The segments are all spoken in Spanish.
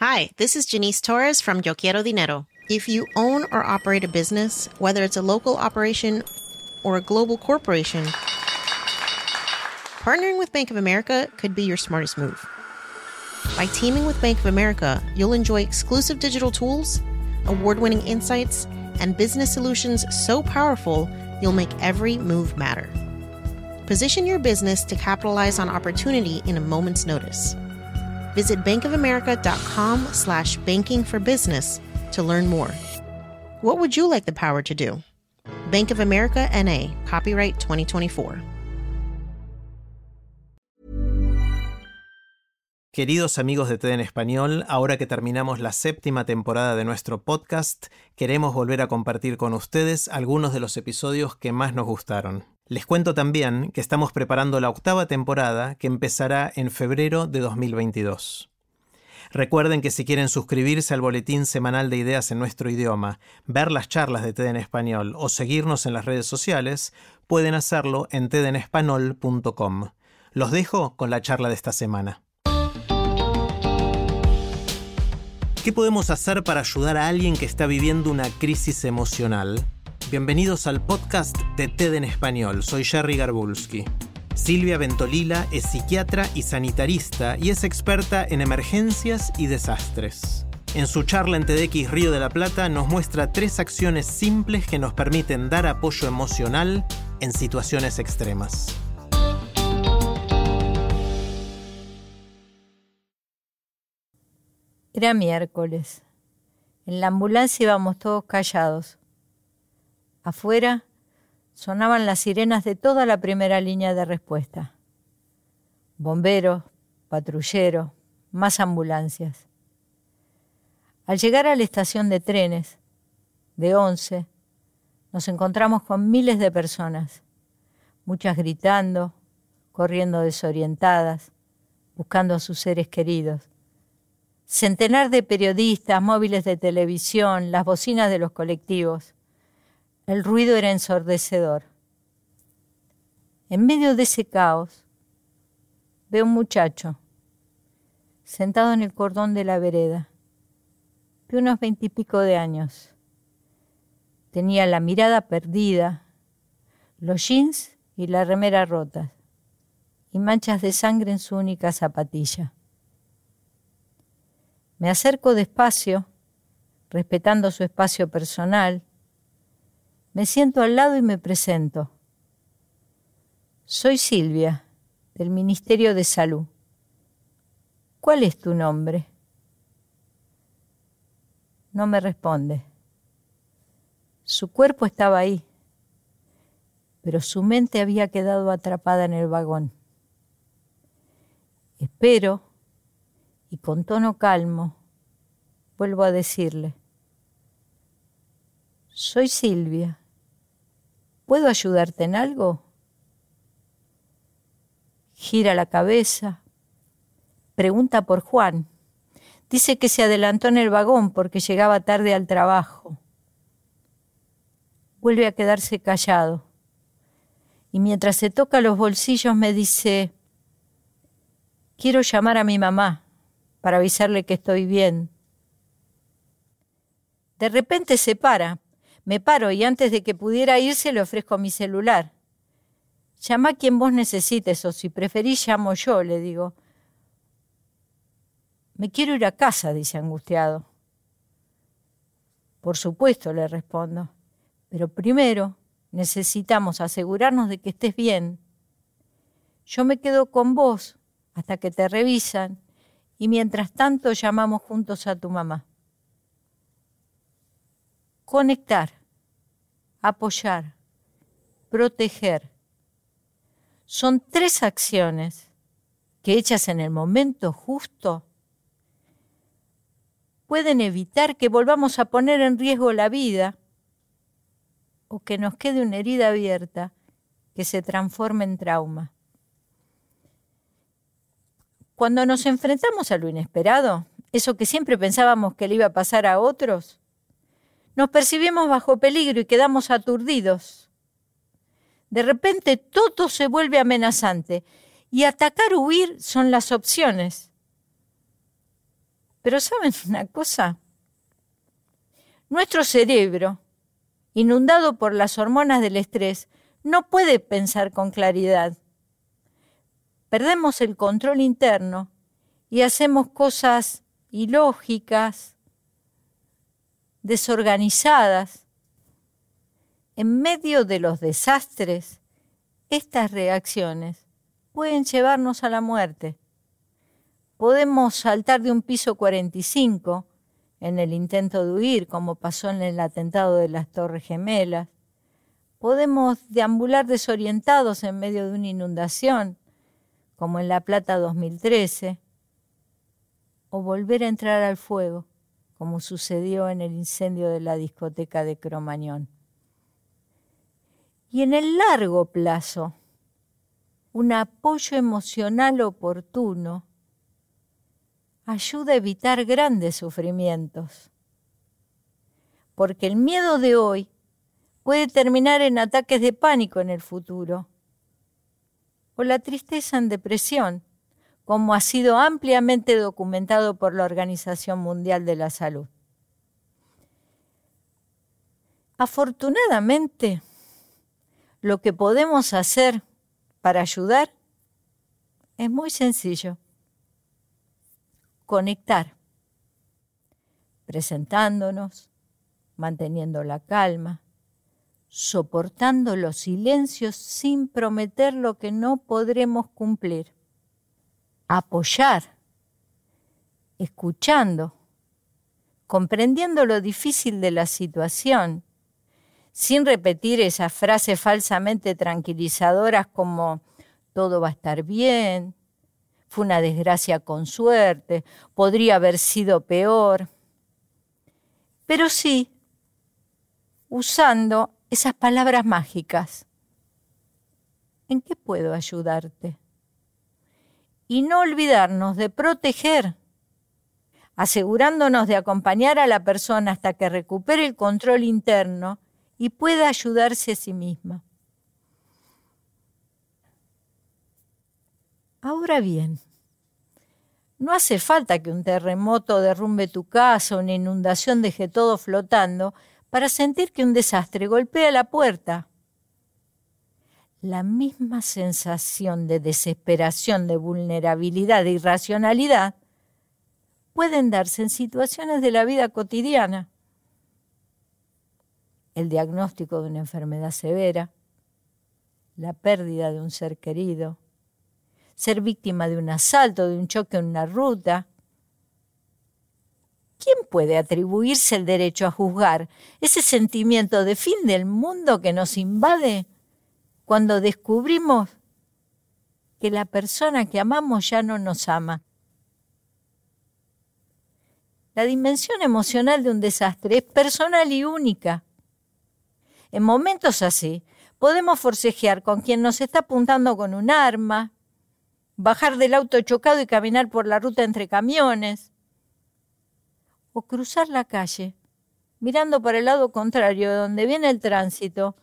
Hi, this is Janice Torres from Yo Quiero Dinero. If you own or operate a business, whether it's a local operation or a global corporation, partnering with Bank of America could be your smartest move. By teaming with Bank of America, you'll enjoy exclusive digital tools, award winning insights, and business solutions so powerful you'll make every move matter. Position your business to capitalize on opportunity in a moment's notice. Visit bankofamerica.com slash banking for business to learn more. What would you like the power to do? Bank of America NA, copyright 2024. Queridos amigos de TED en Español, ahora que terminamos la séptima temporada de nuestro podcast, queremos volver a compartir con ustedes algunos de los episodios que más nos gustaron. Les cuento también que estamos preparando la octava temporada que empezará en febrero de 2022. Recuerden que si quieren suscribirse al boletín semanal de ideas en nuestro idioma, ver las charlas de TED en español o seguirnos en las redes sociales, pueden hacerlo en tedenespanol.com. Los dejo con la charla de esta semana. ¿Qué podemos hacer para ayudar a alguien que está viviendo una crisis emocional? Bienvenidos al podcast de TED en Español. Soy Jerry Garbulski. Silvia Ventolila es psiquiatra y sanitarista y es experta en emergencias y desastres. En su charla en TEDx Río de la Plata nos muestra tres acciones simples que nos permiten dar apoyo emocional en situaciones extremas. Era miércoles. En la ambulancia íbamos todos callados. Afuera sonaban las sirenas de toda la primera línea de respuesta. Bomberos, patrulleros, más ambulancias. Al llegar a la estación de trenes, de once, nos encontramos con miles de personas, muchas gritando, corriendo desorientadas, buscando a sus seres queridos centenar de periodistas, móviles de televisión, las bocinas de los colectivos. El ruido era ensordecedor. En medio de ese caos, veo un muchacho sentado en el cordón de la vereda, de unos veintipico de años. Tenía la mirada perdida, los jeans y la remera rotas, y manchas de sangre en su única zapatilla. Me acerco despacio, respetando su espacio personal. Me siento al lado y me presento. Soy Silvia, del Ministerio de Salud. ¿Cuál es tu nombre? No me responde. Su cuerpo estaba ahí, pero su mente había quedado atrapada en el vagón. Espero y con tono calmo vuelvo a decirle, soy Silvia, ¿puedo ayudarte en algo? Gira la cabeza, pregunta por Juan. Dice que se adelantó en el vagón porque llegaba tarde al trabajo. Vuelve a quedarse callado. Y mientras se toca los bolsillos me dice, quiero llamar a mi mamá para avisarle que estoy bien. De repente se para, me paro y antes de que pudiera irse le ofrezco mi celular. Llama a quien vos necesites o si preferís llamo yo, le digo. Me quiero ir a casa, dice angustiado. Por supuesto, le respondo, pero primero necesitamos asegurarnos de que estés bien. Yo me quedo con vos hasta que te revisan y mientras tanto llamamos juntos a tu mamá. Conectar, apoyar, proteger. Son tres acciones que hechas en el momento justo pueden evitar que volvamos a poner en riesgo la vida o que nos quede una herida abierta que se transforme en trauma. Cuando nos enfrentamos a lo inesperado, eso que siempre pensábamos que le iba a pasar a otros, nos percibimos bajo peligro y quedamos aturdidos. De repente todo se vuelve amenazante y atacar o huir son las opciones. Pero ¿saben una cosa? Nuestro cerebro, inundado por las hormonas del estrés, no puede pensar con claridad. Perdemos el control interno y hacemos cosas ilógicas, desorganizadas. En medio de los desastres, estas reacciones pueden llevarnos a la muerte. Podemos saltar de un piso 45 en el intento de huir, como pasó en el atentado de las Torres Gemelas. Podemos deambular desorientados en medio de una inundación, como en La Plata 2013, o volver a entrar al fuego, como sucedió en el incendio de la discoteca de Cromañón. Y en el largo plazo, un apoyo emocional oportuno ayuda a evitar grandes sufrimientos. Porque el miedo de hoy puede terminar en ataques de pánico en el futuro. O la tristeza en depresión, como ha sido ampliamente documentado por la Organización Mundial de la Salud. Afortunadamente, lo que podemos hacer para ayudar es muy sencillo conectar, presentándonos, manteniendo la calma, soportando los silencios sin prometer lo que no podremos cumplir, apoyar, escuchando, comprendiendo lo difícil de la situación, sin repetir esas frases falsamente tranquilizadoras como todo va a estar bien, fue una desgracia con suerte, podría haber sido peor. Pero sí, usando esas palabras mágicas. ¿En qué puedo ayudarte? Y no olvidarnos de proteger, asegurándonos de acompañar a la persona hasta que recupere el control interno y pueda ayudarse a sí misma. Ahora bien, no hace falta que un terremoto derrumbe tu casa o una inundación deje todo flotando para sentir que un desastre golpea la puerta. La misma sensación de desesperación, de vulnerabilidad, de irracionalidad pueden darse en situaciones de la vida cotidiana. El diagnóstico de una enfermedad severa, la pérdida de un ser querido, ser víctima de un asalto, de un choque en una ruta. ¿Quién puede atribuirse el derecho a juzgar ese sentimiento de fin del mundo que nos invade cuando descubrimos que la persona que amamos ya no nos ama? La dimensión emocional de un desastre es personal y única. En momentos así, podemos forcejear con quien nos está apuntando con un arma, bajar del auto chocado y caminar por la ruta entre camiones, o cruzar la calle, mirando para el lado contrario de donde viene el tránsito,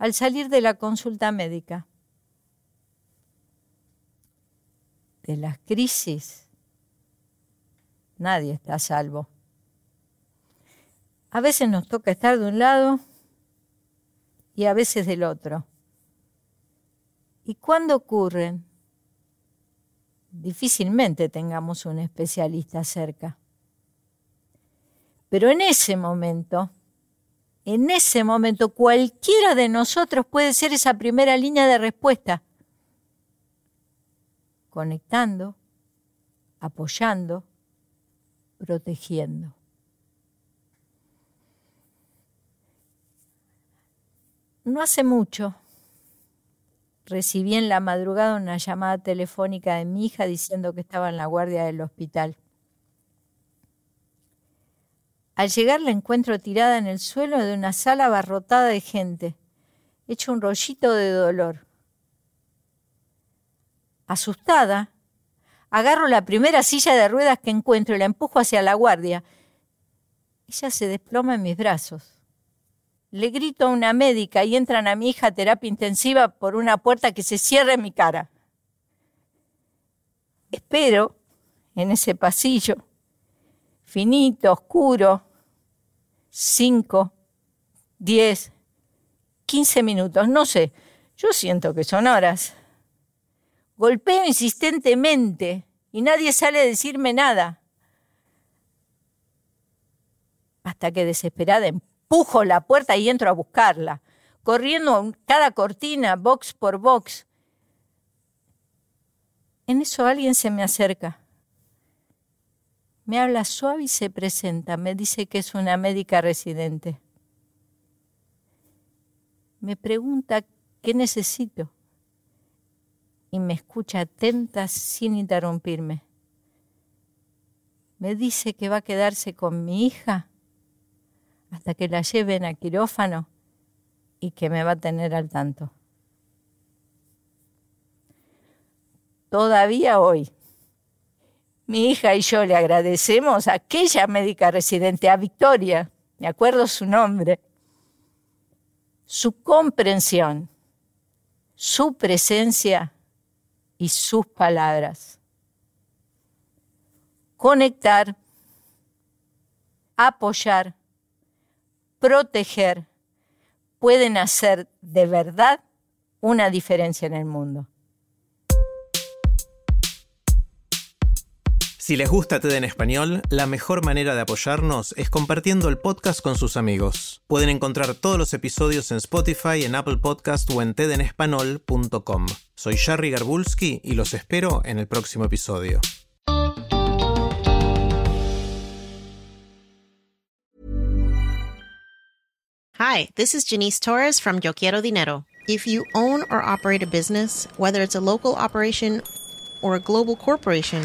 al salir de la consulta médica. De las crisis, nadie está a salvo. A veces nos toca estar de un lado y a veces del otro. ¿Y cuándo ocurren? difícilmente tengamos un especialista cerca. Pero en ese momento, en ese momento cualquiera de nosotros puede ser esa primera línea de respuesta, conectando, apoyando, protegiendo. No hace mucho recibí en la madrugada una llamada telefónica de mi hija diciendo que estaba en la guardia del hospital. Al llegar la encuentro tirada en el suelo de una sala abarrotada de gente, hecho un rollito de dolor. Asustada, agarro la primera silla de ruedas que encuentro y la empujo hacia la guardia. Ella se desploma en mis brazos. Le grito a una médica y entran a mi hija a terapia intensiva por una puerta que se cierra en mi cara. Espero en ese pasillo finito, oscuro, 5, 10, 15 minutos, no sé, yo siento que son horas. Golpeo insistentemente y nadie sale a decirme nada. Hasta que desesperada empujo la puerta y entro a buscarla, corriendo cada cortina, box por box. En eso alguien se me acerca. Me habla suave y se presenta. Me dice que es una médica residente. Me pregunta qué necesito y me escucha atenta sin interrumpirme. Me dice que va a quedarse con mi hija hasta que la lleven a quirófano y que me va a tener al tanto. Todavía hoy mi hija y yo le agradecemos a aquella médica residente, a Victoria, me acuerdo su nombre, su comprensión, su presencia y sus palabras. Conectar, apoyar, proteger pueden hacer de verdad una diferencia en el mundo. Si les gusta TED en español, la mejor manera de apoyarnos es compartiendo el podcast con sus amigos. Pueden encontrar todos los episodios en Spotify, en Apple Podcast o en tedenespanol.com. Soy Jerry Garbulski y los espero en el próximo episodio. Hi, this is Janice Torres from Yo Quiero Dinero. If you own or operate a business, whether it's a local operation or a global corporation,